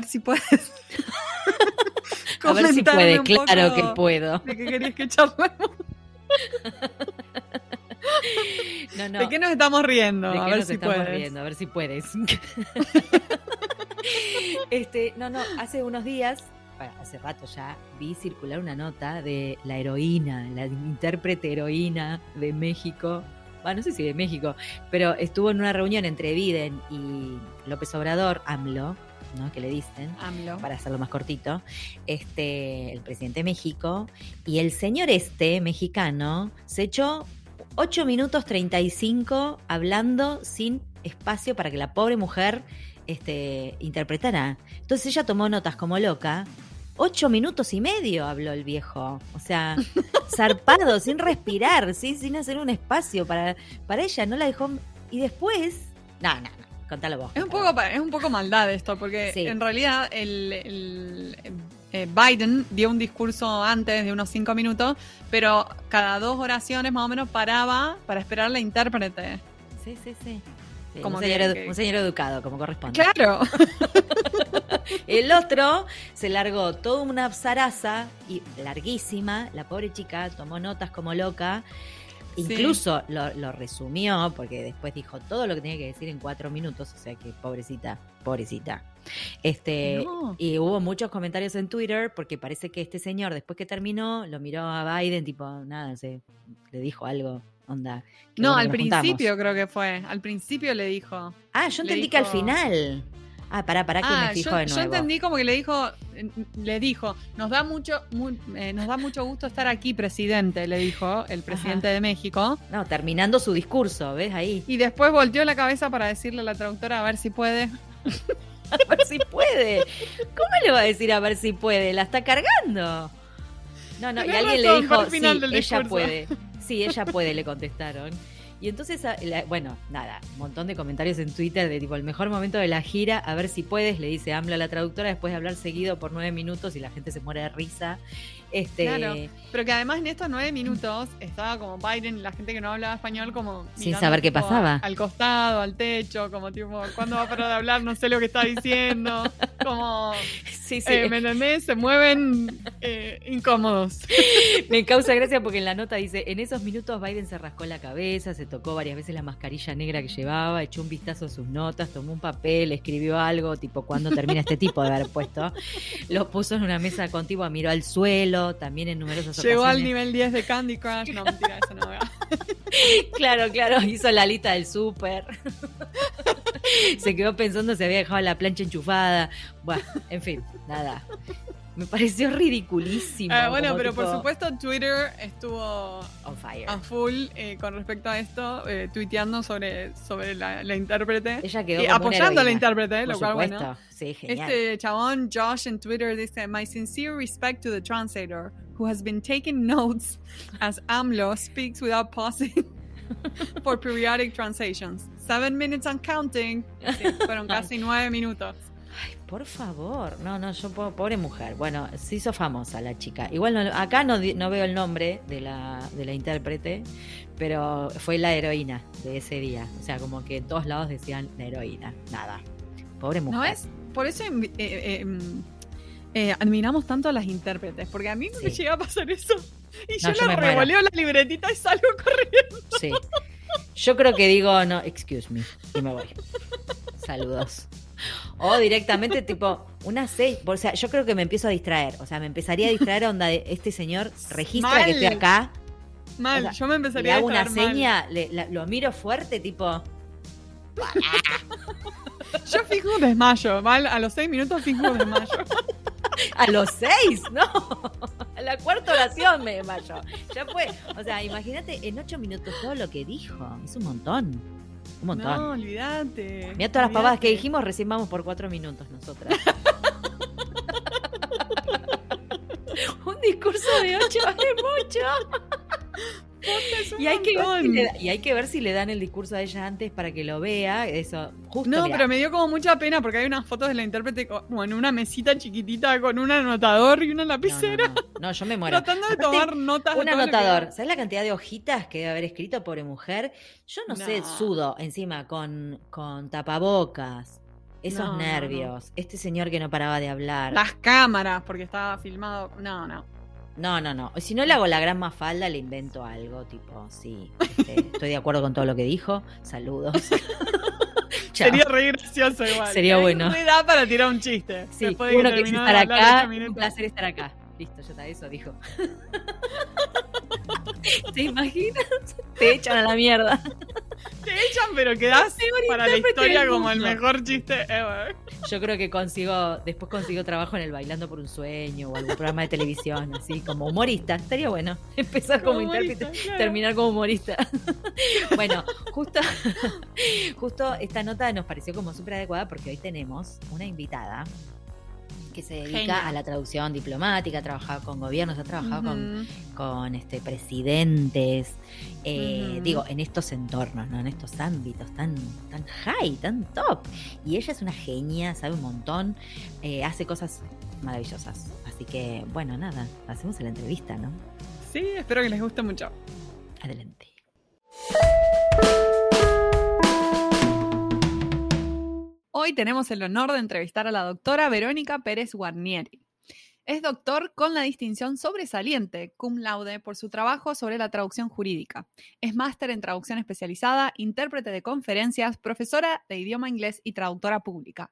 ver si puedes. A ver si puede, claro que puedo. ¿De qué querías que charlemos? No, no. ¿De qué nos estamos riendo? ¿De a qué ver nos si estamos puedes. riendo? A ver si puedes. este, no, no, hace unos días, bueno, hace rato ya, vi circular una nota de la heroína, la intérprete heroína de México. Bueno, no sé si de México, pero estuvo en una reunión entre Biden y López Obrador, AMLO, ¿no? Que le dicen AMLO. para hacerlo más cortito, este, el presidente de México, y el señor este, mexicano, se echó 8 minutos 35 hablando sin espacio para que la pobre mujer este, interpretara. Entonces ella tomó notas como loca. Ocho minutos y medio habló el viejo. O sea, zarpado, sin respirar, ¿sí? sin hacer un espacio para, para ella. No la dejó. Y después. No, no, no. Contalo vos. Es un, poco, es un poco maldad esto, porque Sí. en realidad el, el, eh, Biden dio un discurso antes de unos cinco minutos, pero cada dos oraciones más o menos paraba para esperar la intérprete. Sí, sí, sí. Sí, Como un, que- señor, edu- que- un señor educado, como corresponde. Claro. El otro se largó toda una zaraza y larguísima. La pobre chica tomó notas como loca. Sí. Incluso lo, lo resumió, porque después dijo todo lo que tenía que decir en cuatro minutos. O sea que pobrecita, pobrecita. Este, No. Y hubo muchos comentarios en Twitter, porque parece que este señor, después que terminó, lo miró a Biden, tipo, nada, sé, le dijo algo, onda. No, bueno, al juntamos. principio creo que fue. Al principio le dijo. Ah, yo entendí que al final. Ah, pará, pará, que Ah, me fijo yo, de yo nuevo. entendí como que le dijo, eh, le dijo, nos da mucho, mu- eh, nos da mucho gusto estar aquí, presidente, le dijo el presidente de México. No, terminando su discurso, ¿ves ahí? Y después volteó la cabeza para decirle a la traductora a ver si puede. A ver si puede. ¿Cómo le va a decir a ver si puede? La está cargando. No, no, y alguien razón, le dijo, sí, ella discurso". puede. Sí, ella puede, le contestaron. Y entonces, a- la- bueno, nada, un montón de comentarios en Twitter de tipo, el mejor momento de la gira, a ver si puedes, le dice AMLO a la traductora después de hablar seguido por nueve minutos y la gente se muere de risa. Este, Claro. Pero que además en estos nueve minutos estaba como Biden la gente que no hablaba español como... Sin saber qué pasaba. Al costado, al techo, como tipo, ¿cuándo va a parar de hablar? No sé lo que está diciendo. Como, Sí, sí. eh, ¿me entendés? Se mueven eh, incómodos. Me causa gracia porque en la nota dice, en esos minutos Biden se rascó la cabeza, se tocó varias veces la mascarilla negra que llevaba, echó un vistazo a sus notas, tomó un papel, escribió algo, tipo, ¿cuándo termina este tipo de haber puesto? Lo puso en una mesa contigua, miró al suelo, también en numerosas Llegó al ocasiones. nivel 10 de Candy Crush. No, mentira, eso no. Claro, claro, hizo la lista del súper. se quedó pensando si había dejado la plancha enchufada. Bueno, en fin, nada. Me pareció ridiculísimo. Ah, bueno, pero por tipo, supuesto Twitter estuvo On fire. a full eh, con respecto a esto, eh, tuiteando sobre, sobre la, la intérprete. Ella quedó Y apoyando a la intérprete, Por lo cual supuesto. bueno. Sí, genial. Este chabón, Josh, en Twitter dice: My sincere respect to the translator who has been taking notes as AMLO speaks without pausing for periodic translations. Seven minutes and counting. Sí, fueron casi nueve minutos. Por favor, no, no, yo po- pobre mujer. Bueno, se hizo famosa la chica. Igual no- acá no, veo el nombre de la, de la intérprete, pero fue la heroína de ese día. O sea, como que en todos lados decían la heroína. Nada. Pobre mujer. ¿No es? Por eso eh, eh, mm, eh, admiramos tanto a las intérpretes, porque a mí me Sí. llega a pasar eso. Y No, yo me le revoleo la libretita y salgo corriendo. Sí. Yo creo que digo, no, excuse me, y me voy. Saludos. O directamente, tipo, una seis. O sea, yo creo que me empiezo a distraer. O sea, me empezaría a distraer onda de este señor registra que estoy acá. Mal, O sea, yo me Le empezaría a hago una distraer mal. seña, le- la- lo miro fuerte, tipo. Yo fijo un desmayo, mal, a los seis minutos fijo un desmayo. A los seis, ¿no? A la cuarta oración me desmayo. Ya fue. O sea, imagínate en ocho minutos todo lo que dijo. Es un montón. Un montón. No, olvídate. Mira todas las pavadas que dijimos, recién vamos por cuatro minutos nosotras. Un discurso de ocho es mucho. Y hay, que ver montón. si le, y hay que ver si le dan el discurso a ella antes para que lo vea. Eso, justo. No, mirá. pero me dio como mucha pena porque hay unas fotos de la intérprete como en una mesita chiquitita con un anotador y una No, no, lapicera. no, no, yo me muero. Tratando de Aparte, tomar notas de Un anotador. ¿Sabes la cantidad de hojitas que debe haber escrito, pobre mujer? Yo no, sé, sudo encima con, con tapabocas. esos nervios, este señor que no paraba de hablar. Las cámaras, porque estaba filmado. No, no. No, no, no. Si no le hago la gran mafalda, le invento algo, tipo, sí, este, estoy de acuerdo con todo lo que dijo. Saludos. Chao. Sería re gracioso igual. Sería bueno. Me da para tirar un chiste. Sí, Después de que uno que estar acá, un placer estar acá. Listo, ya está, eso dijo. ¿Te imaginas? Te echan a la mierda. Te echan, pero quedás para la historia como el mejor chiste ever. Yo creo que consigo, después consigo trabajo en el Bailando por un Sueño o algún programa de televisión, así como humorista. Estaría bueno empezar como, Como intérprete, claro. terminar como humorista. bueno, justo, justo esta nota nos pareció como súper adecuada porque hoy tenemos una invitada que se dedica a la traducción diplomática, ha trabajado con gobiernos, ha trabajado con con este presidentes, eh, digo, en estos entornos, ¿no? En estos ámbitos tan, tan high, tan top. Y ella es una genia, sabe un montón, eh, hace cosas maravillosas. Así que, bueno, nada, hacemos la entrevista, ¿no? Sí, espero que les guste mucho. Adelante. Hoy tenemos el honor de entrevistar a la doctora Verónica Pérez Guarnieri. Es doctor con la distinción sobresaliente, cum laude, por su trabajo sobre la traducción jurídica. Es máster en traducción especializada, intérprete de conferencias, profesora de idioma inglés y traductora pública.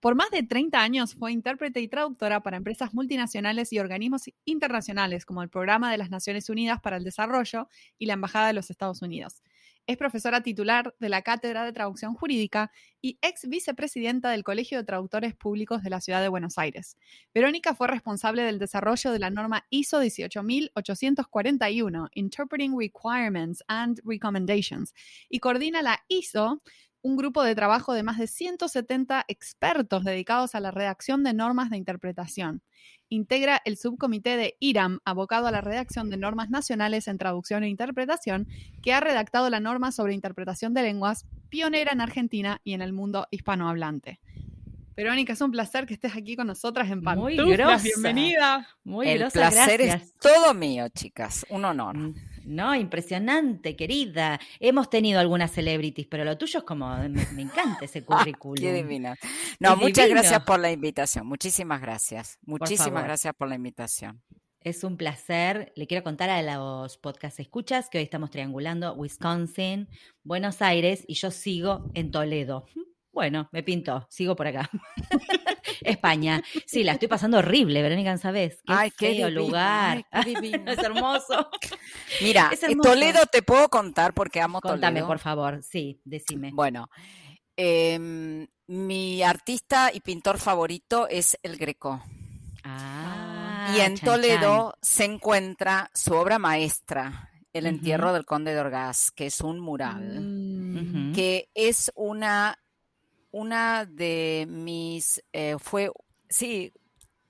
Por más de 30 años fue intérprete y traductora para empresas multinacionales y organismos internacionales como el Programa de las Naciones Unidas para el Desarrollo y la Embajada de los Estados Unidos. Es profesora titular de la Cátedra de Traducción Jurídica y ex vicepresidenta del Colegio de Traductores Públicos de la Ciudad de Buenos Aires. Verónica fue responsable del desarrollo de la norma ISO 18841, Interpreting Requirements and Recommendations, y coordina la ISO, un grupo de trabajo de más de 170 expertos dedicados a la redacción de normas de interpretación. Integra el subcomité de IRAM, abocado a la redacción de normas nacionales en traducción e interpretación, que ha redactado la norma sobre interpretación de lenguas, pionera en Argentina y en el mundo hispanohablante. Verónica, es un placer que estés aquí con nosotras en Muy Pantuflas. grosa. Bienvenida. Muy El grosa, placer gracias. es todo mío, chicas. Un honor. No, impresionante, querida. Hemos tenido algunas celebrities, pero lo tuyo es como, me, me encanta ese currículum. Qué divina. No, Es muchas divino. gracias por la invitación. Muchísimas gracias. Muchísimas gracias por la invitación. Es un placer. Le quiero contar a los podcast escuchas que hoy estamos triangulando Wisconsin, Buenos Aires y yo sigo en Toledo. Bueno, me pinto, sigo por acá. España. Sí, la estoy pasando horrible, Verónica, ¿sabes? Qué Ay, qué divino, lugar. ay, qué divino. es hermoso. Mira, Es en hermoso. Toledo te puedo contar porque amo Contame, Toledo. por favor. Sí, decime. Bueno, em, mi artista y pintor favorito es el Greco. Ah, y en chan, Toledo se encuentra su obra maestra, El entierro del conde de Orgaz, que es un mural. Mm. que es una, una de mis, eh, fue, sí,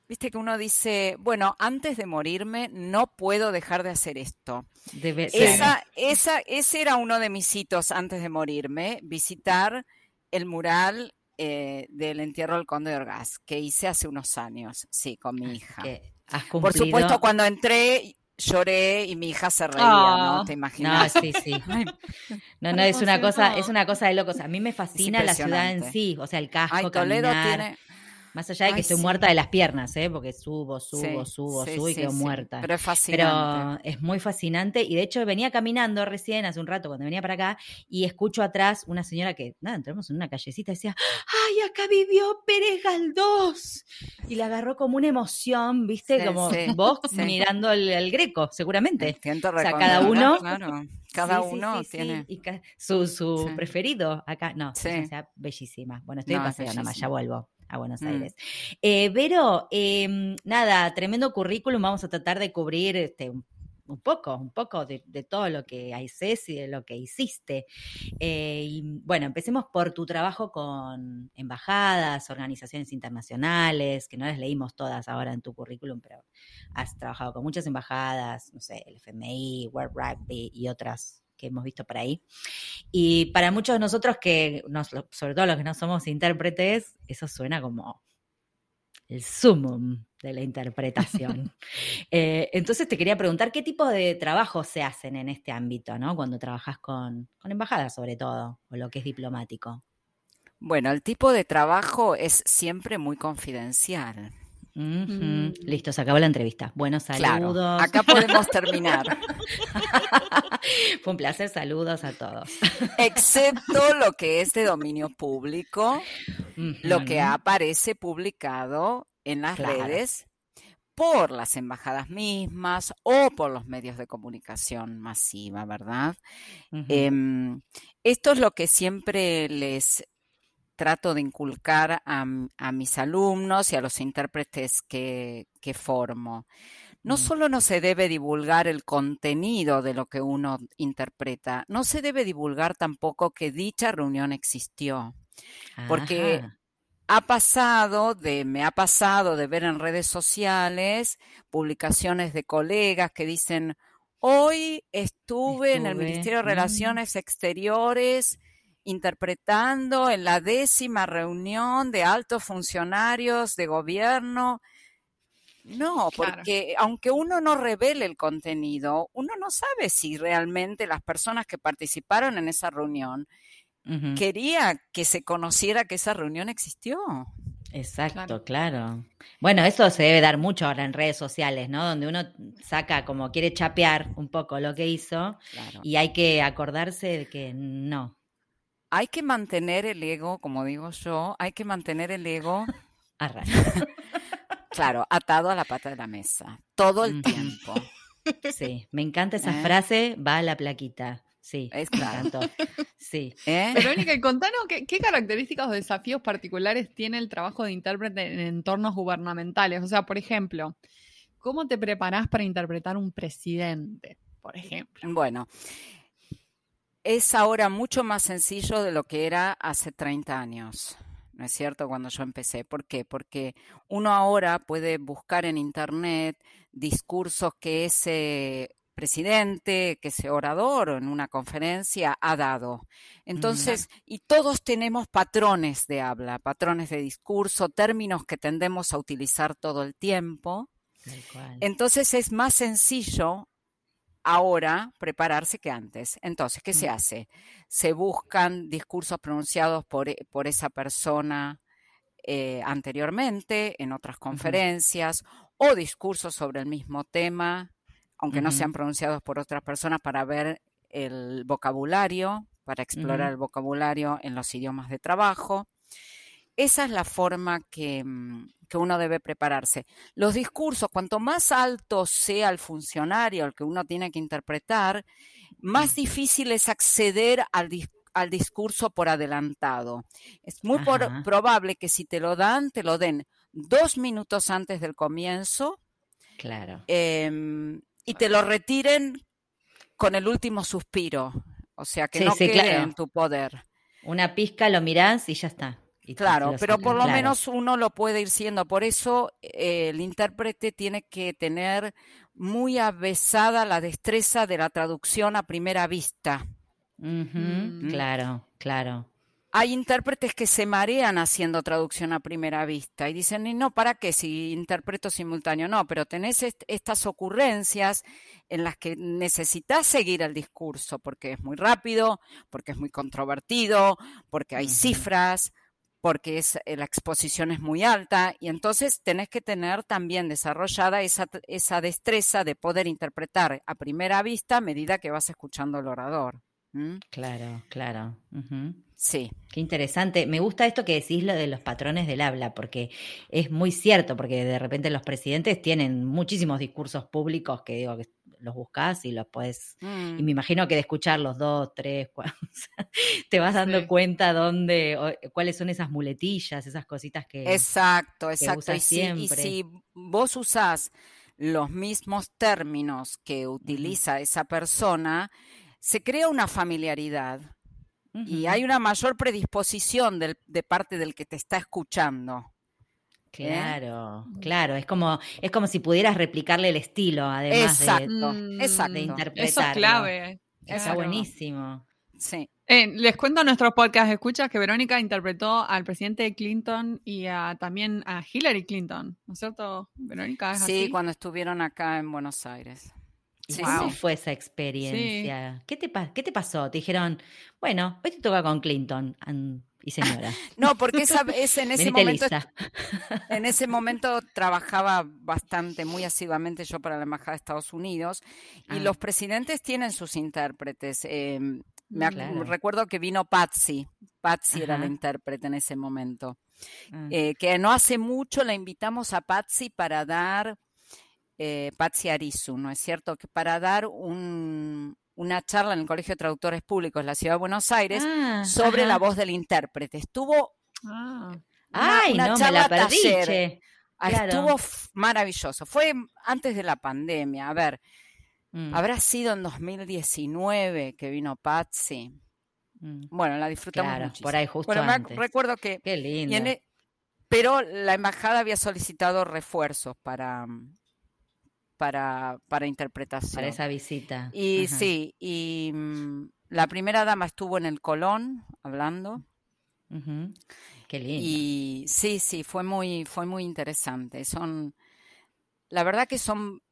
viste que uno dice, bueno, antes de morirme no puedo dejar de hacer esto. Debe- Esa, esa, ese era uno de mis hitos antes de morirme, visitar el mural eh, del entierro del conde de Orgaz, que hice hace unos años, sí, con mi hija. has Por supuesto, cuando entré lloré y mi hija se reía, Ah. ¿no? ¿Te No, imaginas? sí, sí. Ay, No, no, es una cosa, es una cosa de locos. A mí me fascina la ciudad en sí, o sea, el casco, ay, Toledo caminar. tiene... Más allá de que Ay, estoy sí. muerta de las piernas, ¿eh? Porque subo, subo, Sí, subo, sí, subo y quedo muerta. Pero es Pero fascinante. es muy fascinante y de hecho venía caminando recién hace un rato cuando venía para acá y escucho atrás una señora que, nada, entramos en una callecita y decía, ¡ay, acá vivió Pérez Galdós! Y la agarró como una emoción, ¿viste? Como vos mirando el, el greco, seguramente. Siento o sea, cada uno- Claro, cada Sí, uno sí, sí, tiene. y ca- su, su preferido acá. No, Sí. ella sea bellísima. Bueno, estoy No, es nada más, ya vuelvo a Buenos Mm. Aires. Eh, Vero, eh, nada, tremendo currículum. Vamos a tratar de cubrir este, un, poco, un poco de, de todo lo que haces y de lo que hiciste. Eh, y, bueno, empecemos por tu trabajo con embajadas, organizaciones internacionales, que no las leímos todas ahora en tu currículum, pero has trabajado con muchas embajadas, no sé, el FMI, World Rugby y otras que hemos visto por ahí. Y para muchos de nosotros que, nos- sobre todo los que no somos intérpretes, eso suena como el sumum de la interpretación. Eh, entonces te quería preguntar, ¿qué tipo de trabajos se hacen en este ámbito, ¿no? Cuando trabajas con, con embajadas, sobre todo, o lo que es diplomático. Bueno, el tipo de trabajo es siempre muy confidencial. Ujú. Listo, se acabó la entrevista. Buenos Mm. Claro, saludos. acá podemos terminar. Fue un placer, saludos a todos. Excepto lo que es de dominio público, lo que aparece publicado en las Claro. redes por las embajadas mismas o por los medios de comunicación masiva, ¿verdad? Em, esto es lo que siempre les trato de inculcar a, mis alumnos y a los intérpretes que, que formo. No Mm. solo no se debe divulgar el contenido de lo que uno interpreta, no se debe divulgar tampoco que dicha reunión existió. porque. Ha pasado de, me ha pasado de ver en redes sociales publicaciones de colegas que dicen, hoy estuve en el Ministerio de mm. Relaciones Exteriores interpretando en la décima reunión de altos funcionarios de gobierno. No, Claro. porque aunque uno no revele el contenido, uno no sabe si realmente las personas que participaron en esa reunión Ujú. quería que se conociera que esa reunión existió. Exacto, Claro. claro. Bueno, eso se debe dar mucho ahora en redes sociales, ¿no? Donde uno saca como quiere chapear un poco lo que hizo Claro. y hay que acordarse de que no. Hay que mantener el ego, como digo yo, hay que mantener el ego, Arra. claro, atado a la pata de la mesa, todo el tiempo. Sí, me encanta esa ¿Eh? frase, va a la plaquita. Sí, Es me claro. encantó. Sí. ¿eh? Verónica, y contanos qué, qué características o desafíos particulares tiene el trabajo de intérprete en entornos gubernamentales. O sea, por ejemplo, ¿cómo te preparás para interpretar un presidente? Por ejemplo. Bueno, es ahora mucho más sencillo de lo que era hace 30 años. ¿No es cierto? Cuando yo empecé. ¿Por qué? Porque uno ahora puede buscar en internet discursos que ese presidente, que ese orador en una conferencia ha dado. Entonces, y todos tenemos patrones de habla, patrones de discurso, términos que tendemos a utilizar todo el tiempo. Entonces es más sencillo ahora prepararse que antes. Entonces, ¿qué se Mm. hace? Se buscan discursos pronunciados por, e- por esa persona eh, anteriormente en otras conferencias o discursos sobre el mismo tema, aunque no sean pronunciados por otras personas para ver el vocabulario, para explorar el vocabulario en los idiomas de trabajo. Esa es la forma que, mm, que uno debe prepararse. Los discursos, cuanto más alto sea el funcionario al que uno tiene que interpretar, más difícil es acceder al, dis- al discurso por adelantado. Es muy por- probable que si te lo dan, te lo den dos minutos antes del comienzo Claro. em, y te lo retiren con el último suspiro. O sea, que Sí, no sí, quede claro. en tu poder. Una pizca lo mirás y ya está. Y Claro, pero por lo menos uno lo puede ir siendo. Por eso eh, el intérprete tiene que tener muy avesada la destreza de la traducción a primera vista. Mm. Claro, claro. Hay intérpretes que se marean haciendo traducción a primera vista y dicen, "Y no, ¿para qué si interpreto simultáneo? No, pero tenés est- estas ocurrencias en las que necesitas seguir el discurso porque es muy rápido, porque es muy controvertido, porque hay cifras, porque es, eh, la exposición es muy alta y entonces tenés que tener también desarrollada esa, esa destreza de poder interpretar a primera vista a medida que vas escuchando al orador. ¿Mm? Claro, claro. Sí. Qué interesante. Me gusta esto que decís lo de los patrones del habla, porque es muy cierto, porque de repente los presidentes tienen muchísimos discursos públicos que digo que los buscas y los puedes. Y Mm. me imagino que de escuchar los dos, tres, cuatro, te vas dando Sí. cuenta dónde, o- cuáles son esas muletillas, esas cositas que. Exacto, exacto. Y si, y siempre. si vos usás los mismos términos que utiliza esa persona, se crea una familiaridad y hay una mayor predisposición del- de parte del que te está escuchando. Claro, claro. Es como, es como si pudieras replicarle el estilo, además de, Exacto, Mm, exacto. de Eso es clave. Está Claro. buenísimo. Sí. Eh, les cuento a nuestros podcast escuchas que Verónica interpretó al presidente Clinton y a- también a Hillary Clinton, ¿no es cierto? Verónica es Sí, así. cuando estuvieron acá en Buenos Aires. Sí, ¿Cómo fue esa experiencia? ¿Qué, te, ¿Qué te pasó? Te dijeron, bueno, hoy te toca con Clinton y señora. no, porque esa, es en ese momento. En ese momento trabajaba bastante, muy asiduamente yo para la Embajada de Estados Unidos. Y ah. los presidentes tienen sus intérpretes. Em, me recuerdo que vino Patsy. Patsy era la intérprete en ese momento. Ah. Eh, que no hace mucho la invitamos a Patsy para dar eh, Patsy Arizu, ¿no es cierto? Que para dar una charla en el Colegio de Traductores Públicos de la Ciudad de Buenos Aires ah, sobre la voz del intérprete. Estuvo ah. Ay, no, me la perdí, ah, Estuvo maravilloso. Fue antes de la pandemia. A ver, mm. habrá sido en 2019 que vino Patsy. Mm. Bueno, la disfrutamos mucho. Por ahí justo antes. recuerdo que... Qué lindo. Pero la embajada había solicitado refuerzos para, para, para interpretación. Para esa visita. Y sí, y mm, la primera dama estuvo en el Colón hablando. Qué lindo. Y sí, sí, fue muy, fue muy interesante. Son, la verdad que son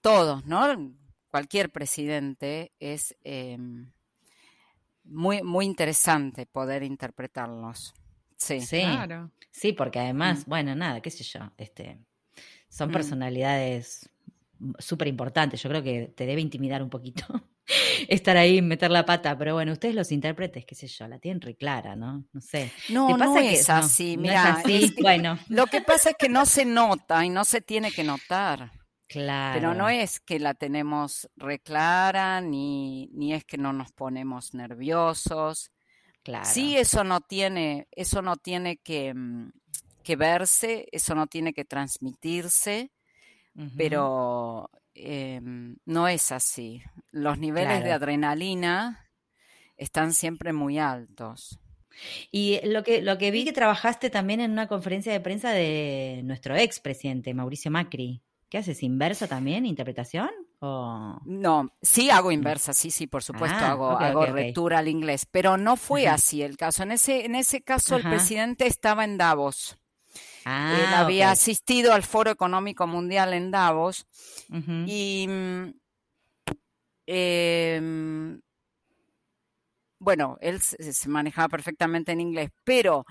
todos, ¿no? Cualquier presidente es em, muy, muy interesante poder interpretarlos. Sí, sí, claro. sí porque además, mm. bueno, nada, qué sé yo, este, son mm. personalidades súper importante. Yo creo que te debe intimidar un poquito estar ahí, meter la pata, pero bueno, ustedes los intérpretes, qué sé yo, la tienen re clara, ¿no? No sé. No, no es así, mira. bueno. Lo que pasa es que no se nota y no se tiene que notar. Claro. Pero no es que la tenemos reclara, ni, ni es que no nos ponemos nerviosos. Claro. Sí, eso no tiene, eso no tiene que, mm, que verse, eso no tiene que transmitirse pero em, no es así. Los niveles de adrenalina están siempre muy altos. Y lo que, lo que vi que trabajaste también en una conferencia de prensa de nuestro ex presidente, Mauricio Macri. ¿Qué haces? ¿Inversa también? ¿Interpretación? O... No, sí hago inversa, sí, sí, por supuesto, ah, hago, hago lectura al inglés, pero no fue así el caso. En ese, en ese caso el presidente estaba en Davos. Él ah, había asistido al Foro Económico Mundial en Davos y em, bueno, él se manejaba perfectamente en inglés, pero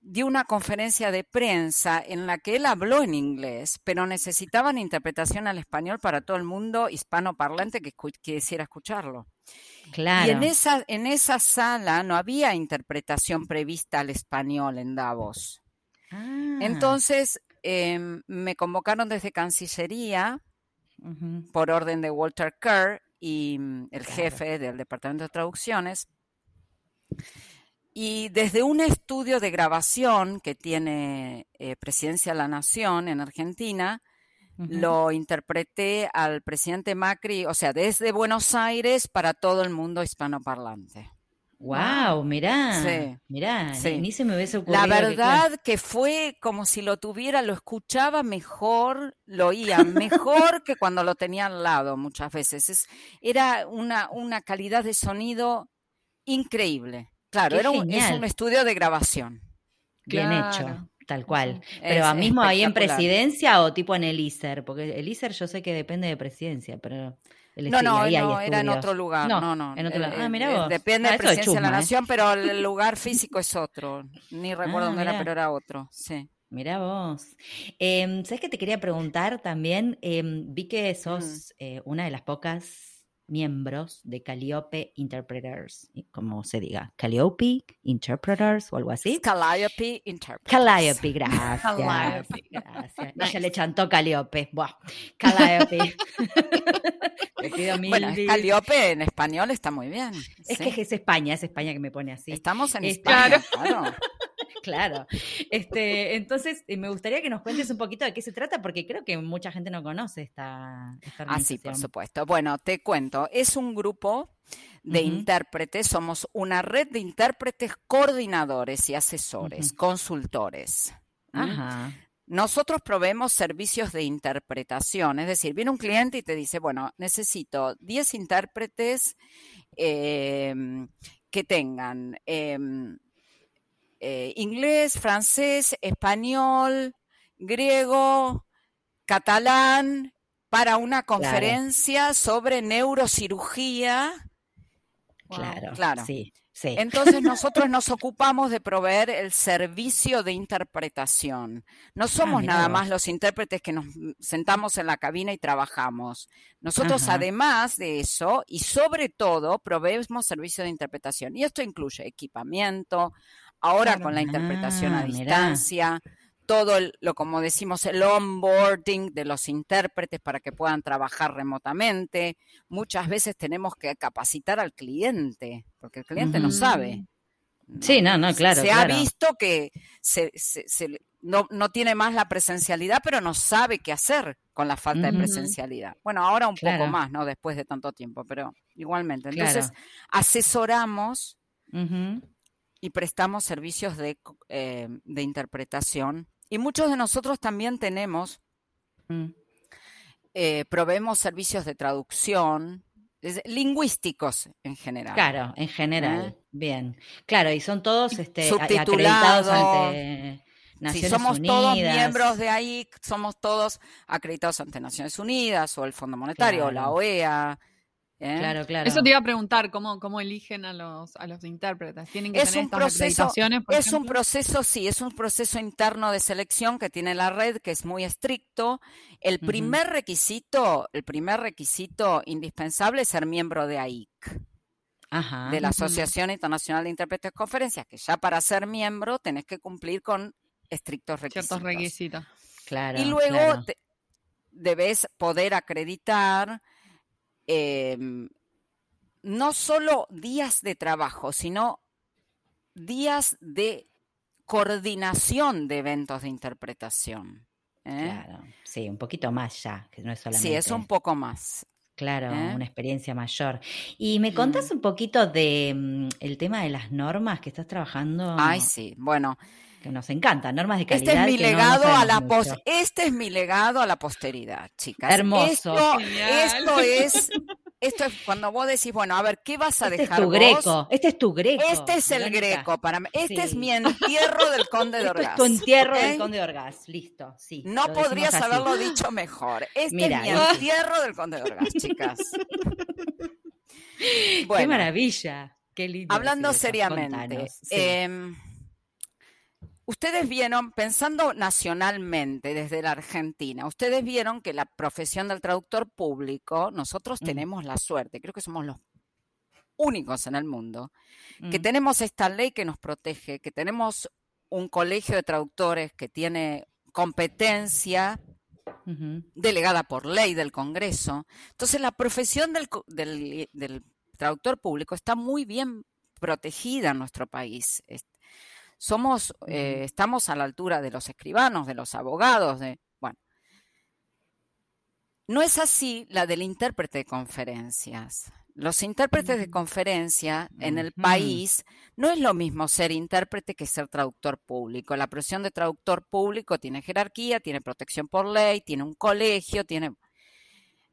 dio una conferencia de prensa en la que él habló en inglés, pero necesitaban interpretación al español para todo el mundo hispanoparlante que quisiera escucharlo. Claro. Y en esa, en esa sala no había interpretación prevista al español en Davos. Ah. Entonces em, me convocaron desde Cancillería por orden de Walter Kerr y mm, el jefe del Departamento de Traducciones. Y desde un estudio de grabación que tiene eh, Presidencia de la Nación en Argentina, lo interpreté al presidente Macri, o sea, desde Buenos Aires para todo el mundo hispanoparlante. Wow, mirá, mirá, ni se me hubiese ocurrido. La verdad que, fue como si lo tuviera, lo escuchaba mejor, lo oía mejor que cuando lo tenía al lado muchas veces. Es, era una, una calidad de sonido increíble. Claro, era un, es un estudio de grabación. Bien hecho, tal cual. Pero a mismo ahí en presidencia o tipo en el ISER, porque el ISER yo sé que depende de presidencia, pero no, no, no era en otro lugar. No, no. En otro lugar. Ah, mira vos. Depende ah, de presidencia de la ¿eh? nación, pero el lugar físico es otro. Ni recuerdo ah, dónde era, pero era otro. Sí. Mira vos. Eh, ¿Sabes qué te quería preguntar también? Em, vi que sos eh, una de las pocas miembros de Calliope Interpreters, como se diga, Calliope Interpreters o algo así. Calliope Interpreters. Calliope, gracias. Calliope. Gracias. Ella le chantó Calliope. Buah. Calliope. bueno, Calliope en español está muy bien. Es que es España, es España que me pone así. Estamos en España, claro. claro. Este, entonces, eh, me gustaría que nos cuentes un poquito de qué se trata, porque creo que mucha gente no conoce esta, esta Ah, sí, por supuesto. Bueno, te cuento. Es un grupo de intérpretes, somos una red de intérpretes coordinadores y asesores, consultores. Ajá. Nosotros proveemos servicios de interpretación, es decir, viene un cliente y te dice, bueno, necesito 10 intérpretes em, que tengan em, eh, inglés, francés, español, griego, catalán para una conferencia sobre neurocirugía. Claro, Claro. Sí, sí. Entonces nosotros nos ocupamos de proveer el servicio de interpretación. No somos mirá nada más los intérpretes que nos sentamos en la cabina y trabajamos. Nosotros Ajá. además de eso y sobre todo proveemos servicio de interpretación. Y esto incluye equipamiento, ahora Claro. con la interpretación Ah, a mirá. distancia, todo el- lo como decimos el onboarding de los intérpretes para que puedan trabajar remotamente. Muchas veces tenemos que capacitar al cliente, porque el cliente no sabe. Sí, no, no, claro, Se ha claro. visto que se- se- se le- no, no tiene más la presencialidad, pero no sabe qué hacer con la falta de presencialidad. Bueno, ahora un Claro. poco más, ¿no? Después de tanto tiempo, pero igualmente. Claro. Entonces, asesoramos. Y prestamos servicios de, eh, de interpretación. Y muchos de nosotros también tenemos, Mm. eh, proveemos servicios de traducción, es- lingüísticos en general. Claro, en general. ¿Eh? Bien. Claro, y son todos este, acreditados ante Si Naciones somos Unidas. todos miembros de ahí, somos todos acreditados ante Naciones Unidas o el Fondo Monetario o la. OEA. ¿Eh? Claro, claro. Eso te iba a preguntar, ¿cómo, cómo eligen a los, a los intérpretes? ¿Tienen que Es tener un estas proceso- por Es un proceso, sí, es un proceso interno de selección que tiene la red, que es muy estricto. El primer requisito, el primer requisito indispensable es ser miembro de AIC, Ajá. de la. Asociación Internacional de Intérpretes Conferencias, que ya para ser miembro tenés que cumplir con estrictos requisitos. Ciertos requisitos. Claro. Y luego claro. te- debes poder acreditar em, no solo días de trabajo, sino días de coordinación de eventos de interpretación. ¿eh? Claro. Sí, un poquito más ya, que no es solamente. Sí, es un poco más. Claro, ¿eh? una experiencia mayor. ¿Y me contás un poquito de mm, el tema de las normas que estás trabajando? Ay, sí. Bueno, Que nos encanta, normas de este calidad. es mi que no- no legado a la pos este es mi legado a la posteridad, chicas. Hermoso. Esto, es esto es cuando vos decís, bueno, a ver, ¿qué vas a Este es dejar tu vos? greco, este es tu greco. Este es el Verónica. greco para mí. Este es mi entierro del conde de Orgaz. es tu entierro del Conde de Orgaz, listo, sí. No podrías así. haberlo dicho mejor. Este Mira, es mi entierro del conde de Orgaz, chicas. Qué maravilla, qué lindo. hablando seriamente, contanos, sí. em, ustedes vieron, pensando nacionalmente desde la Argentina, ustedes vieron que la profesión del traductor público, nosotros Mm. tenemos la suerte, creo que somos los únicos en el mundo, que Mm, tenemos esta ley que nos protege, que tenemos un colegio de traductores que tiene competencia delegada por ley del Congreso. Entonces, la profesión del, del- del traductor público está muy bien protegida en nuestro país. Somos, eh, estamos a la altura de los escribanos, de los abogados, de, bueno. No es así la del intérprete de conferencias. Los intérpretes de conferencia en el país no es lo mismo ser intérprete que ser traductor público. La profesión de traductor público tiene jerarquía, tiene protección por ley, tiene un colegio, tiene...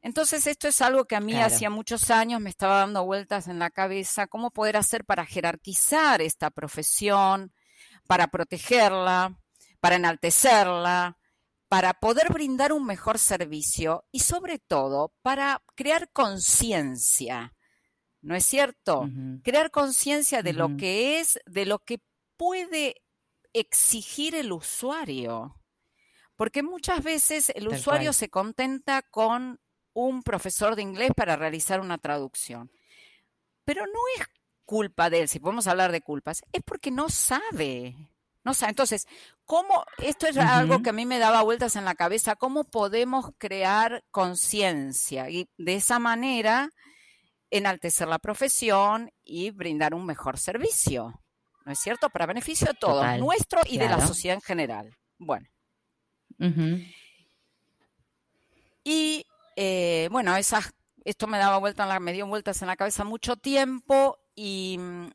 Entonces esto es algo que a mí Claro. hacía muchos años me estaba dando vueltas en la cabeza, cómo poder hacer para jerarquizar esta profesión, para protegerla, para enaltecerla, para poder brindar un mejor servicio y sobre todo para crear conciencia. ¿No es cierto? crear conciencia de lo que es, de lo que puede exigir el usuario. Porque muchas veces el Tal usuario cual. se contenta con un profesor de inglés para realizar una traducción. Pero no es culpa de él, si podemos hablar de culpas, es porque no sabe. No sabe. Entonces, ¿cómo? Esto es algo que a mí me daba vueltas en la cabeza, ¿cómo podemos crear conciencia? Y de esa manera enaltecer la profesión y brindar un mejor servicio, ¿no es cierto? Para beneficio de todos, Total, nuestro y de la sociedad en general. Bueno, y eh, bueno, esas, esto me daba vuelta en la, me dio vueltas en la cabeza mucho tiempo y mm,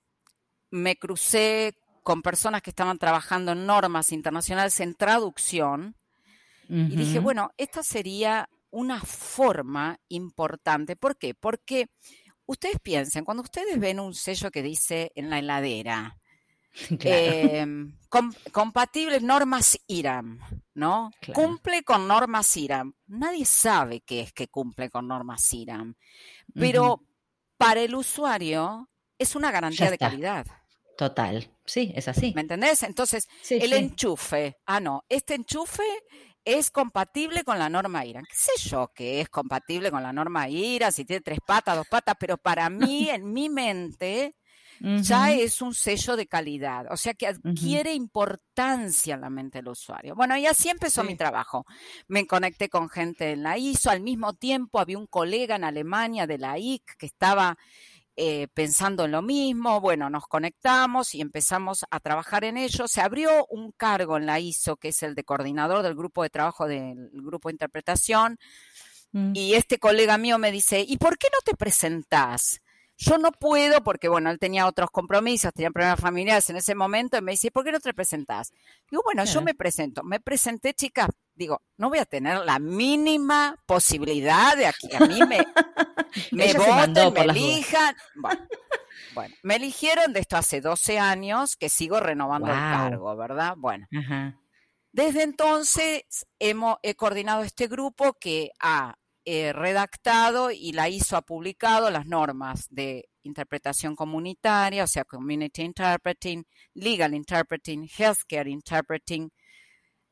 me crucé con personas que estaban trabajando en normas internacionales en traducción y dije, bueno, esta sería una forma importante. ¿Por qué? Porque ustedes piensen, cuando ustedes ven un sello que dice en la heladera, Eh, compatibles normas IRAM, ¿no? Cumple con normas IRAM. Nadie sabe qué es que cumple con normas IRAM, pero para el usuario es una garantía de calidad. Total, sí, es así. ¿Me entendés? Entonces, el enchufe, ah, no, este enchufe es compatible con la norma IRA. ¿Qué sé yo que es compatible con la norma IRA? Si tiene tres patas, dos patas, pero para mí, en mi mente, ya es un sello de calidad, o sea que adquiere importancia en la mente del usuario. Bueno, y así empezó mi trabajo. Me conecté con gente en la ISO, al mismo tiempo había un colega en Alemania de la IC que estaba eh, pensando en lo mismo, bueno, nos conectamos y empezamos a trabajar en ello. Se abrió un cargo en la ISO, que es el de coordinador del grupo de trabajo del grupo de interpretación, mm. y este colega mío me dice, ¿y por qué no te presentás? Yo no puedo porque, bueno, él tenía otros compromisos, tenía problemas familiares en ese momento y me dice, ¿por qué no te presentás? Digo, bueno, yo me presento. Me presenté, chicas, digo, no voy a tener la mínima posibilidad de que a mí me, me voten, me elijan. Bueno, me eligieron de esto hace 12 años que sigo renovando el cargo, ¿verdad? Bueno. Desde entonces hemos, he coordinado este grupo que ha eh, redactado y la ISO ha publicado las normas de interpretación comunitaria, o sea, Community Interpreting, Legal Interpreting, Healthcare Interpreting.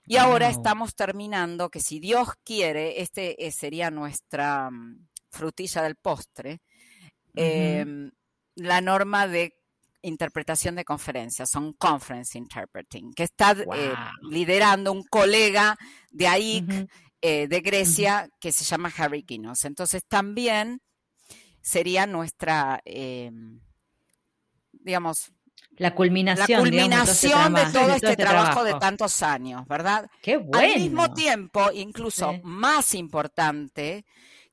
Y ahora estamos terminando, que si Dios quiere, este eh, sería nuestra mm, frutilla del postre, em, la norma de interpretación de conferencias, son Conference Interpreting, que está eh, liderando un colega de AIC eh, de Grecia que se llama Harry Kinos. Entonces también sería nuestra, em, digamos, la culminación, culminación de todo este, este trabajo, de tantos años, ¿verdad? Qué bueno. Al mismo tiempo, incluso más importante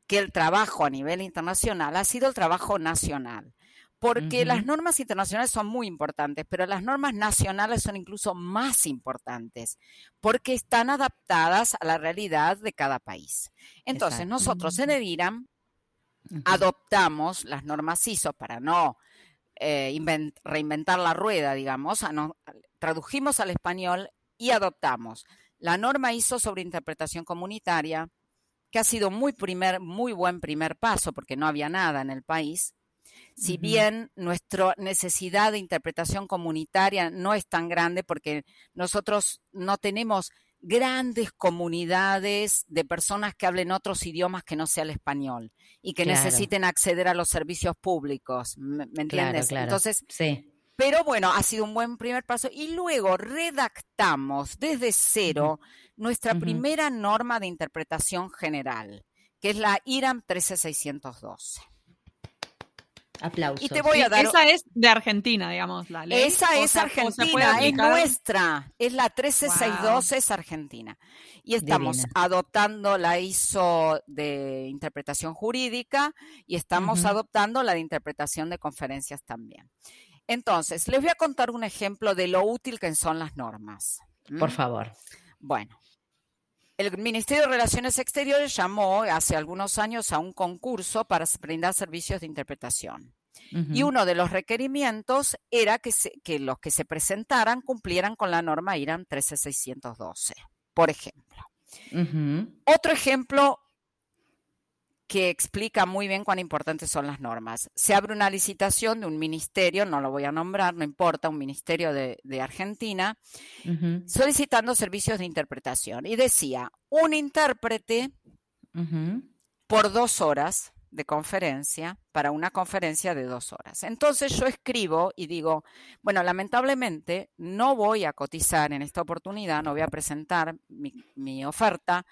que el trabajo a nivel internacional, ha sido el trabajo nacional porque las normas internacionales son muy importantes, pero las normas nacionales son incluso más importantes, porque están adaptadas a la realidad de cada país. Entonces, nosotros en el IRAM adoptamos las normas ISO para no eh, reinventar la rueda, digamos, tradujimos al español y adoptamos. La norma ISO sobre interpretación comunitaria, que ha sido muy, primer, muy buen primer paso, porque no había nada en el país. Si bien nuestra necesidad de interpretación comunitaria no es tan grande porque nosotros no tenemos grandes comunidades de personas que hablen otros idiomas que no sea el español y que necesiten acceder a los servicios públicos, ¿me, entiendes? Entonces, sí. Pero bueno, ha sido un buen primer paso y luego redactamos desde cero nuestra primera norma de interpretación general, que es la IRAM 13612. Aplausos. Y te voy a dar... Esa es de Argentina, digamos, la ley. Esa es argentina, es nuestra. Es la 13612, es argentina. Y estamos adoptando la ISO de interpretación jurídica y estamos adoptando la de interpretación de conferencias también. Entonces, les voy a contar un ejemplo de lo útil que son las normas. Por favor. Bueno, el Ministerio de Relaciones Exteriores llamó hace algunos años a un concurso para brindar servicios de interpretación. Y uno de los requerimientos era que, que, los que se presentaran cumplieran con la norma IRAM 13612, por ejemplo. Otro ejemplo que explica muy bien cuán importantes son las normas. Se abre una licitación de un ministerio, no lo voy a nombrar, no importa, un ministerio de, Argentina, solicitando servicios de interpretación. Y decía, un intérprete por dos horas de conferencia para una conferencia de dos horas. Entonces yo escribo y digo, bueno, lamentablemente no voy a cotizar en esta oportunidad, no voy a presentar mi, mi oferta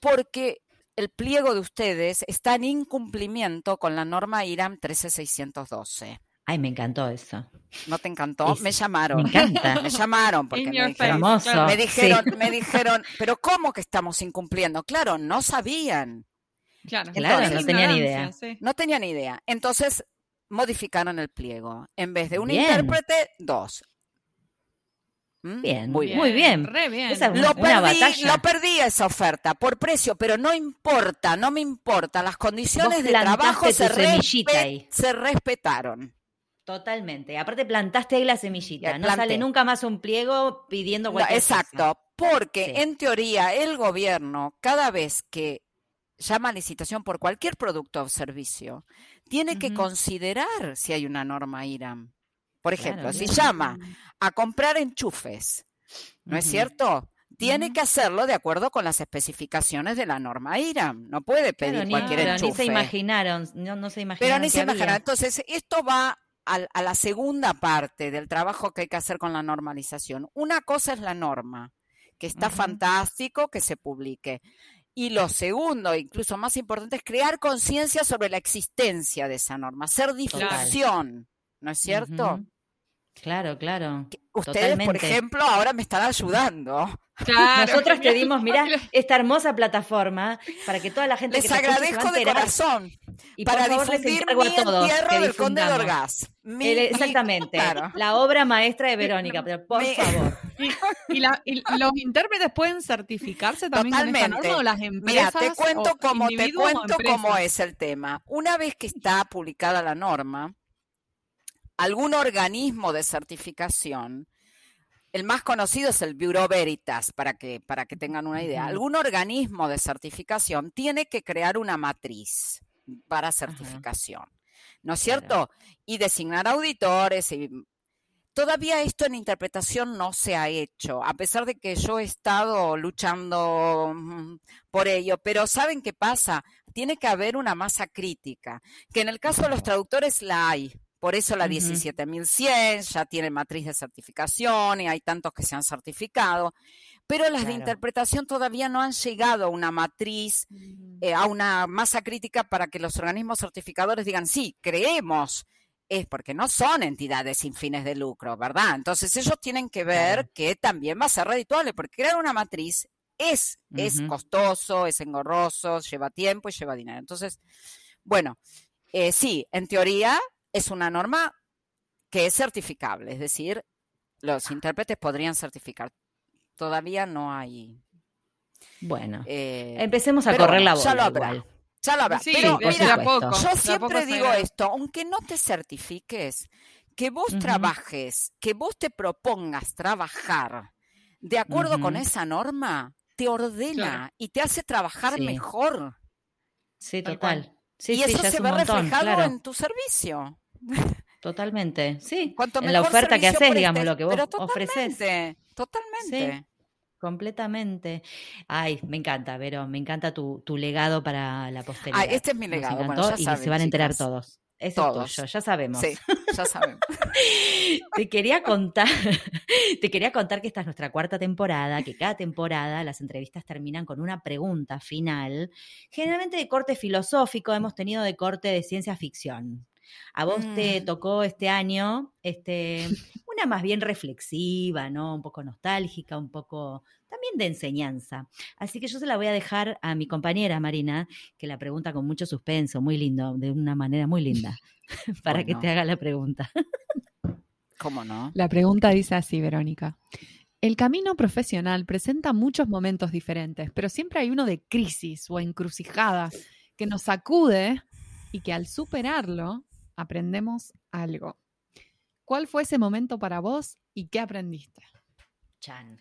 porque el pliego de ustedes está en incumplimiento con la norma IRAM 13612. Ay, me encantó eso. ¿No te encantó? me llamaron. Me encanta. Me llamaron porque me dijeron, me dijeron, me dijeron, pero ¿cómo que estamos incumpliendo? Claro, no sabían. Claro, no tenían idea. No tenían idea. Entonces modificaron el pliego. En vez de un intérprete, dos. ¿Mm? Bien, muy bien. Muy bien. lo, perdí, lo, perdí, esa oferta por precio, pero no importa, no me importa. Las condiciones de trabajo se, se respetaron. Totalmente. Aparte plantaste ahí la semillita. Ya, No planté. sale nunca más un pliego pidiendo No, cualquier cosa. exacto, porque Sí. en teoría el gobierno, cada vez que llama a licitación por cualquier producto o servicio, tiene que considerar si hay una norma IRAM. Por ejemplo, Claro, si bien. llama a comprar enchufes, ¿no es cierto? Tiene que hacerlo de acuerdo con las especificaciones de la norma IRAM. No puede pedir Claro, ni, cualquier pero ni se imaginaron, no, no se Pero imaginaron. ni que se imaginan. Entonces, esto va a la segunda parte del trabajo que hay que hacer con la normalización. Una cosa es la norma, que está fantástico que se publique. Y lo segundo, incluso más importante, es crear conciencia sobre la existencia de esa norma, hacer difusión, ¿no es cierto? Claro, claro. Ustedes, por ejemplo, ahora me están ayudando. Claro. Nosotros te dimos, mira, esta hermosa plataforma para que toda la gente Les que se agradezco de enterar. corazón Y por para favor, les difundir encargo mi a todos entierro que del Conde de. Orgaz. Mi- El- mi- exactamente, claro. la obra maestra de Verónica, pero por favor. ¿Y, la- y los intérpretes pueden certificarse también con esta Totalmente. norma o las Mira, te cuento o cómo te cuento cómo es el tema. Una vez que está publicada la norma, algún organismo de certificación, el más conocido es el Bureau Veritas, para que, para que tengan una idea. Algún organismo de certificación tiene que crear una matriz para certificación, ¿no es Claro. cierto? Y designar auditores y Todavía esto en interpretación no se ha hecho, a pesar de que yo he estado luchando mm, por ello, pero ¿saben qué pasa? Tiene que haber una masa crítica, que en el caso de los traductores la hay. Por eso la Ujú. 17100 ya tiene matriz de certificación y hay tantos que se han certificado, pero las de interpretación todavía no han llegado a una matriz, eh, a una masa crítica para que los organismos certificadores digan, sí, creemos es porque no son entidades sin fines de lucro, ¿verdad? Entonces ellos tienen que ver Claro. que también va a ser redituable, porque crear una matriz es, es costoso, es engorroso, lleva tiempo y lleva dinero. Entonces, bueno, eh, sí, en teoría es una norma que es certificable, es decir, los intérpretes podrían certificar. Todavía no hay. Bueno, eh, empecemos a correr la bola ya lo habrá. igual. ya lo habrá. Sí, Pero mira, poco. yo siempre digo esto, aunque no te certifiques, que vos trabajes, que vos te propongas trabajar de acuerdo con esa norma, te ordena Claro. y te hace trabajar Sí. mejor. Sí, Tal total. Sí, y sí, eso se ve montón, reflejado claro. en tu servicio. Totalmente, sí. Cuanto en la oferta que haces, digamos, lo que vos ofreces. totalmente, Totalmente. Completamente. Ay, me encanta, Vero, me encanta tu, tu legado para la posteridad. Ah, este es mi Nos legado, bueno, encantó ya y saben, se van a enterar chicas. todos. Ese Todos. es tuyo, ya sabemos. Sí, ya saben. Te quería contar, te quería contar que esta es nuestra cuarta temporada, que cada temporada las entrevistas terminan con una pregunta final, generalmente de corte filosófico, hemos tenido de corte de ciencia ficción. A vos te Mm. tocó este año este, una más bien reflexiva, ¿no? Un poco nostálgica, un poco también de enseñanza. Así que yo se la voy a dejar a mi compañera Marina, que la pregunta con mucho suspenso, muy lindo, de una manera muy linda, para que te haga la pregunta. ¿Cómo no? La pregunta dice así, Verónica. El camino profesional presenta muchos momentos diferentes, pero siempre hay uno de crisis o encrucijada que nos sacude y que al superarlo aprendemos algo. ¿Cuál fue ese momento para vos y qué aprendiste? Chan.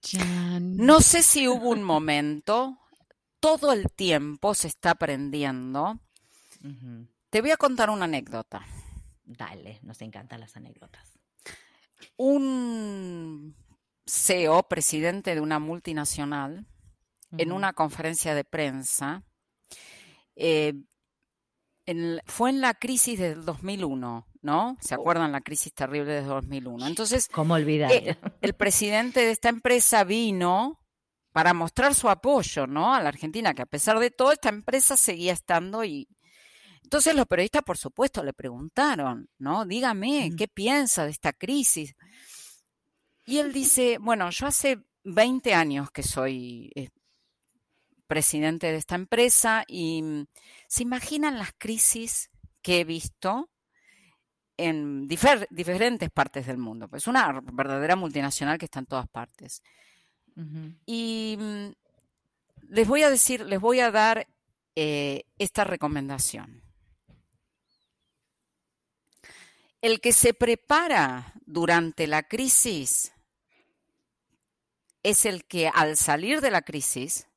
Chan. No sé si hubo un momento, todo el tiempo se está aprendiendo. Te voy a contar una anécdota. Dale, nos encantan las anécdotas. Un CEO, presidente de una multinacional, en una conferencia de prensa, eh, en- fue en la crisis del 2001, ¿no? ¿Se acuerdan la crisis terrible de 2001? Entonces, ¿Cómo olvidar? eh, el presidente de esta empresa vino para mostrar su apoyo, ¿no? A la Argentina, que a pesar de todo, esta empresa seguía estando y... Entonces los periodistas, por supuesto, le preguntaron, ¿no? Dígame. ¿qué piensa de esta crisis? Y él dice, bueno, yo hace 20 años que soy eh, presidente de esta empresa y mm, se imaginan las crisis que he visto en difer- diferentes partes del mundo. Pues una verdadera multinacional que está en todas partes. Y mm, les voy a decir, les voy a dar eh, esta recomendación. El que se prepara durante la crisis es el que al salir de la crisis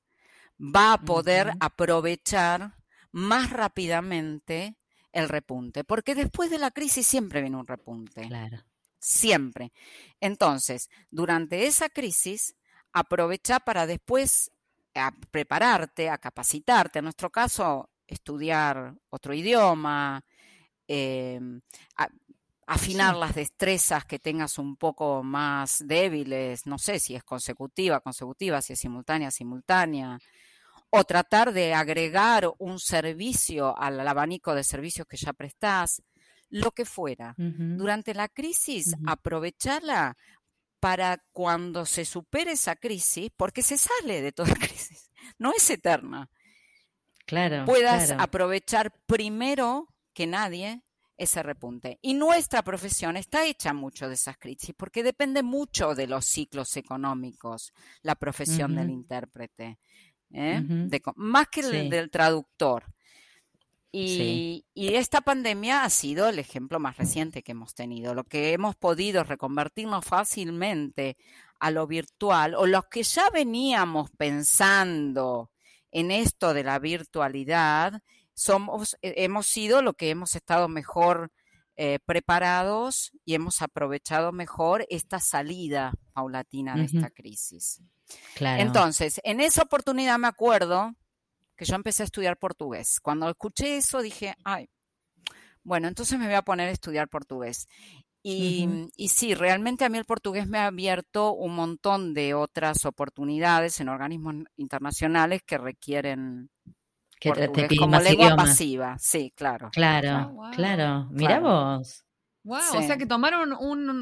va a poder aprovechar más rápidamente el repunte, porque después de la crisis siempre viene un repunte. Claro. Siempre. Entonces, durante esa crisis, aprovecha para después prepararte, a capacitarte. En nuestro caso, estudiar otro idioma, em, afinar las destrezas que tengas un poco más débiles, no sé si es consecutiva, consecutiva, si es simultánea, simultánea, o tratar de agregar un servicio al abanico de servicios que ya prestás, lo que fuera. Durante la crisis, aprovecharla para cuando se supere esa crisis, porque se sale de toda crisis, no es eterna. Claro. Puedas aprovechar primero que nadie ese repunte. Y nuestra profesión está hecha mucho de esas crisis, porque depende mucho de los ciclos económicos, la profesión del intérprete, ¿eh? más que el del traductor. Y, y, esta pandemia ha sido el ejemplo más reciente que hemos tenido, lo que hemos podido reconvertirnos fácilmente a lo virtual o los que ya veníamos pensando en esto de la virtualidad, somos, eh, hemos sido lo que hemos estado mejor eh, preparados y hemos aprovechado mejor esta salida paulatina de esta crisis. Entonces, en esa oportunidad me acuerdo que yo empecé a estudiar portugués. Cuando escuché eso dije, ay, bueno, entonces me voy a poner a estudiar portugués. Y, y, sí, realmente a mí el portugués me ha abierto un montón de otras oportunidades en organismos internacionales que requieren que te como lengua pasiva, sí, claro. Claro, ah, claro. Mira vos. Wow, o sea que tomaron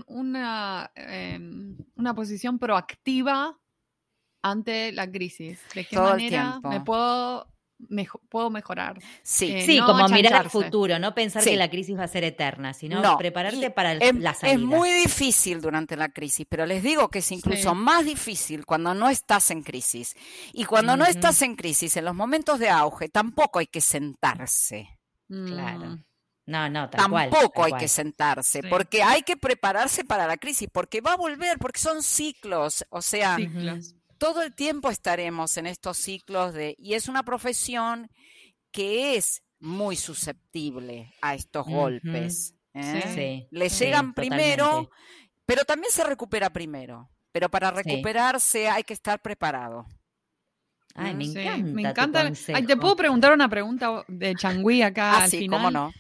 una, em, una posición proactiva ante la crisis. ¿De qué manera me puedo puedo mejorar. Sí, eh, sí como mirar al futuro, no pensar que la crisis va a ser eterna, sino prepararte para la salida. Es muy difícil durante la crisis, pero les digo que es incluso más difícil cuando no estás en crisis. Y cuando no estás en crisis, en los momentos de auge, tampoco hay que sentarse. Claro. Mm. No, no, Tampoco hay que sentarse, porque hay que prepararse para la crisis, porque va a volver, porque son ciclos, o sea, todo el tiempo estaremos en estos ciclos de, y es una profesión que es muy susceptible a estos golpes. ¿eh? Le llegan primero, pero también se recupera primero. Pero para recuperarse hay que estar preparado. Ay, me encanta. me encanta. Ay, te puedo preguntar una pregunta de Changui acá ah, al sí, final. cómo no.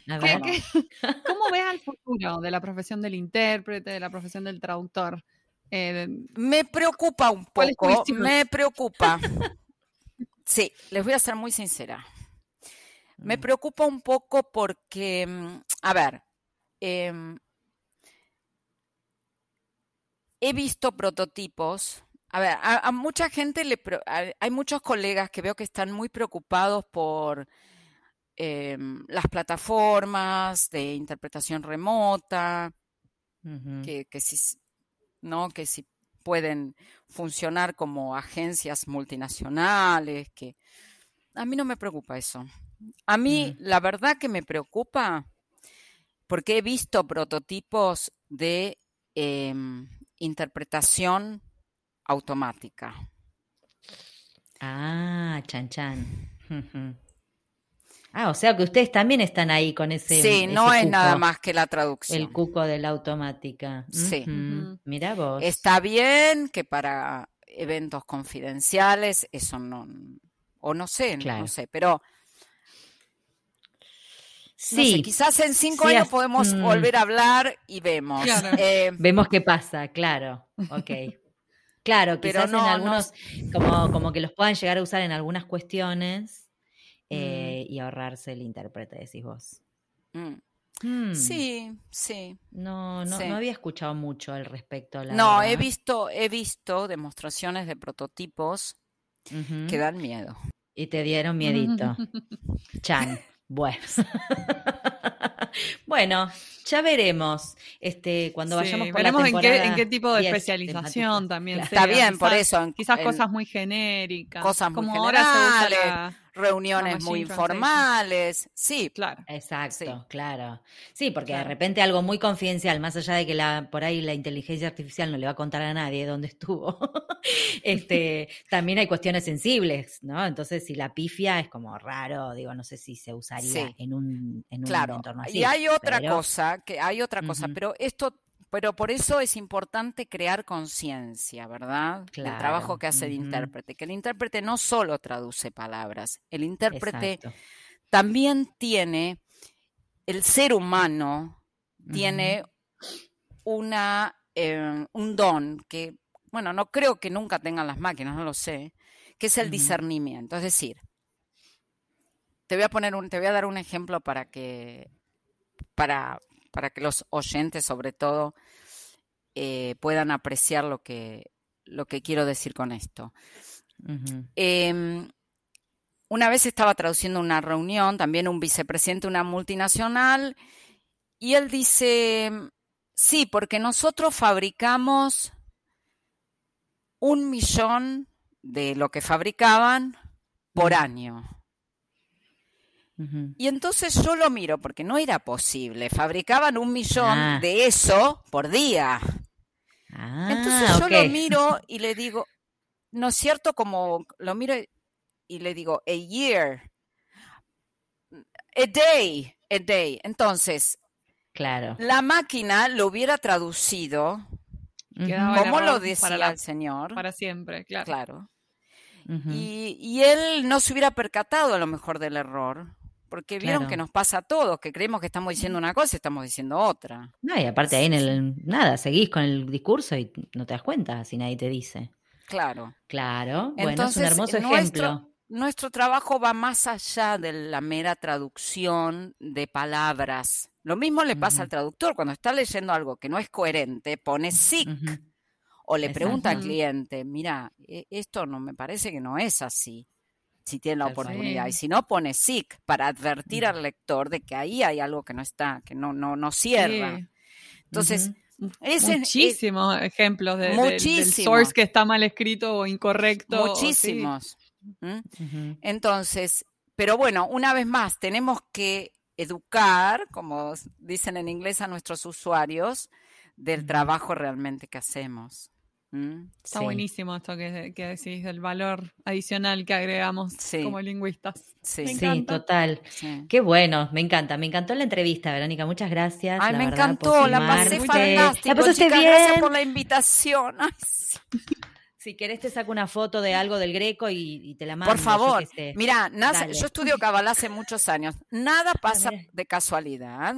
¿Cómo ves al futuro de la profesión del intérprete, de la profesión del traductor? Eh, me preocupa un poco, me preocupa. Sí, les voy a ser muy sincera. Me mm. preocupa un poco porque, mm, a ver, em, he visto prototipos. A ver, a, mucha gente le. hay muchos colegas que veo que están muy preocupados por em, las plataformas de interpretación remota, que, que si ¿no? Que si pueden funcionar como agencias multinacionales, que a mí no me preocupa eso. A mí mm. la verdad que me preocupa porque he visto prototipos de em, interpretación automática. Ah, chan chan. Ah, o sea que ustedes también están ahí con ese. Sí, no es nada más que la traducción. El cuco de la automática. Sí. Mira vos. Está bien que para eventos confidenciales eso no. O no sé, no sé, pero. Sí. quizás en cinco años podemos mm. volver a hablar y vemos. Eh, vemos qué pasa, claro. Ok. Claro, quizás en algunos, como, como que los puedan llegar a usar en algunas cuestiones Mm. Eh, y ahorrarse el intérprete, decís vos. Mm. Hmm. Sí, sí. No, no, no había escuchado mucho al respecto. no, he visto, he visto demostraciones de prototipos que dan miedo. Y te dieron miedito. Chan. Bueno. bueno, Ya veremos, este, cuando Sí, vayamos por veremos la en qué, temporada en qué tipo de 10 especialización también. Claro. Está bien, por eso. en- Quizás en cosas muy genéricas. Cosas muy como ahora se usa generales. la- reuniones muy informales. Sí, Claro. Exacto, Sí. claro. Sí, porque Claro. de repente algo muy confidencial, más allá de que la, por ahí la inteligencia artificial no le va a contar a nadie dónde estuvo, este, también hay cuestiones sensibles, ¿no? Entonces, si la pifia es como raro, digo, no sé si se usaría Sí. en un, en un claro. entorno así. Y hay otra pero- cosa, que hay otra cosa, pero esto, pero por eso es importante crear conciencia, ¿verdad? Claro, trabajo que hace el intérprete, que el intérprete no solo traduce palabras, el intérprete Exacto. también tiene, el ser humano tiene una, eh, un don que, bueno, no creo que nunca tengan las máquinas, no lo sé, que es el discernimiento. Es decir, te voy a poner un, te voy a dar un ejemplo para que, para, para que los oyentes, sobre todo, eh, puedan apreciar lo que, lo que quiero decir con esto. Em, una vez estaba traduciendo una reunión, también un vicepresidente de una multinacional, y él dice, sí, porque nosotros fabricamos un millón de lo que fabricaban por Ujú. Y entonces yo lo miro, porque no era posible, fabricaban un millón Ah. de eso por día. Ah, Entonces yo lo miro y le digo, ¿no es cierto? Como lo miro y le digo, a year, a day, a day. Entonces, Claro. la máquina lo hubiera traducido, Quedaba como lo decía para la- el señor, Para siempre, claro. claro. Y él no se hubiera percatado a lo mejor del error, porque vieron Claro. que nos pasa a todos, que creemos que estamos diciendo una cosa y estamos diciendo otra. No, y aparte ahí en el nada, seguís con el discurso y no te das cuenta si nadie te dice. Claro. Claro, bueno, Entonces, es un hermoso nuestro, ejemplo. nuestro trabajo va más allá de la mera traducción de palabras. Lo mismo le pasa al traductor. Cuando está leyendo algo que no es coherente, pone sick o le pregunta al cliente, mira, e- esto no me parece que no es así, si tiene la oportunidad. Y si no, pone sick para advertir al lector de que ahí hay algo que no está, que no, no, no cierra. Sí. Entonces, ese es- Muchísimos ejemplos de, del- source que está mal escrito o incorrecto. o sí. muchísimos. ¿Mm? Entonces, pero bueno, una vez más, tenemos que educar, como dicen en inglés, a nuestros usuarios del trabajo realmente que hacemos. ¿Mm? Está Sí. buenísimo esto que, que decís, del valor adicional que agregamos Sí. como lingüistas. Sí, Me Sí, encanta. total. sí. Qué bueno, me encanta, me encantó la entrevista, Verónica, muchas gracias. Ay, la me verdad, encantó, la pasé filmarte. fantástico. La pasaste chicas, bien. Gracias por la invitación. Ay, sí. Si querés te saco una foto de algo del Greco y, y te la mando. Por favor, mira, yo estudio Kabbalah hace muchos años. Nada pasa mira. de casualidad.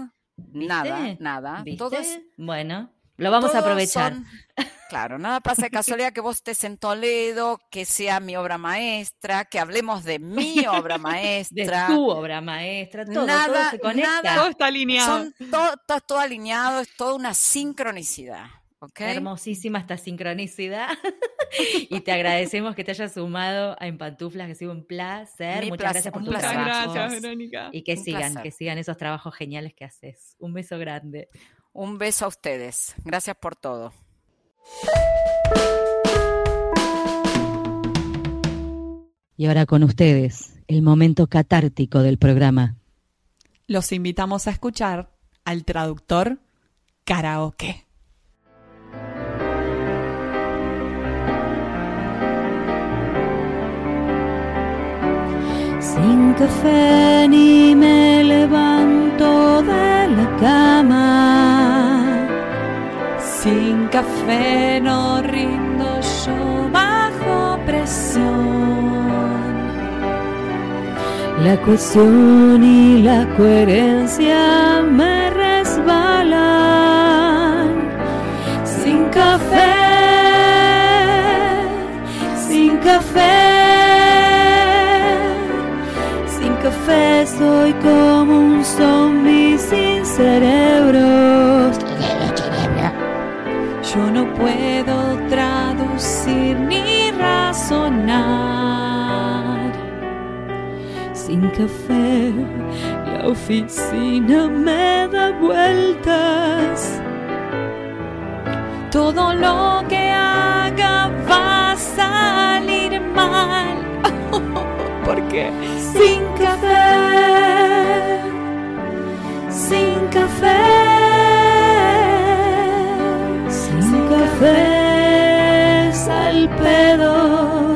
Nada, ¿Viste? nada. ¿Viste? Todo es- Bueno, lo vamos a aprovechar. son- claro, nada pasa de casualidad que vos estés en Toledo, que sea mi obra maestra, que hablemos de mi obra De maestra. tu obra maestra, todo, todo Nada, se conecta. nada. Todo está alineado. Son todo, está todo alineado, es toda una sincronicidad. ¿ok? Hermosísima esta sincronicidad. y te agradecemos que te hayas sumado a En Pantuflas, que ha sido un placer. Mi Muchas placer, gracias por tu Muchas placer, trabajo. gracias, Verónica. Y que Un sigan, placer. que sigan esos trabajos geniales que haces. Un beso grande. Un beso a ustedes. Gracias por todo. Y ahora con ustedes, el momento catártico del programa. Los invitamos a escuchar al traductor karaoke. Sin café ni me levanto de la cama. Sin café no rindo yo bajo presión. La cuestión y la coherencia me resbalan. Sin café, sin café, sin café soy como un zombie sin cerebro. Café, la oficina me da vueltas. Todo lo que haga va a salir mal. Porque sin café, sin café, sin, café, sal pedo,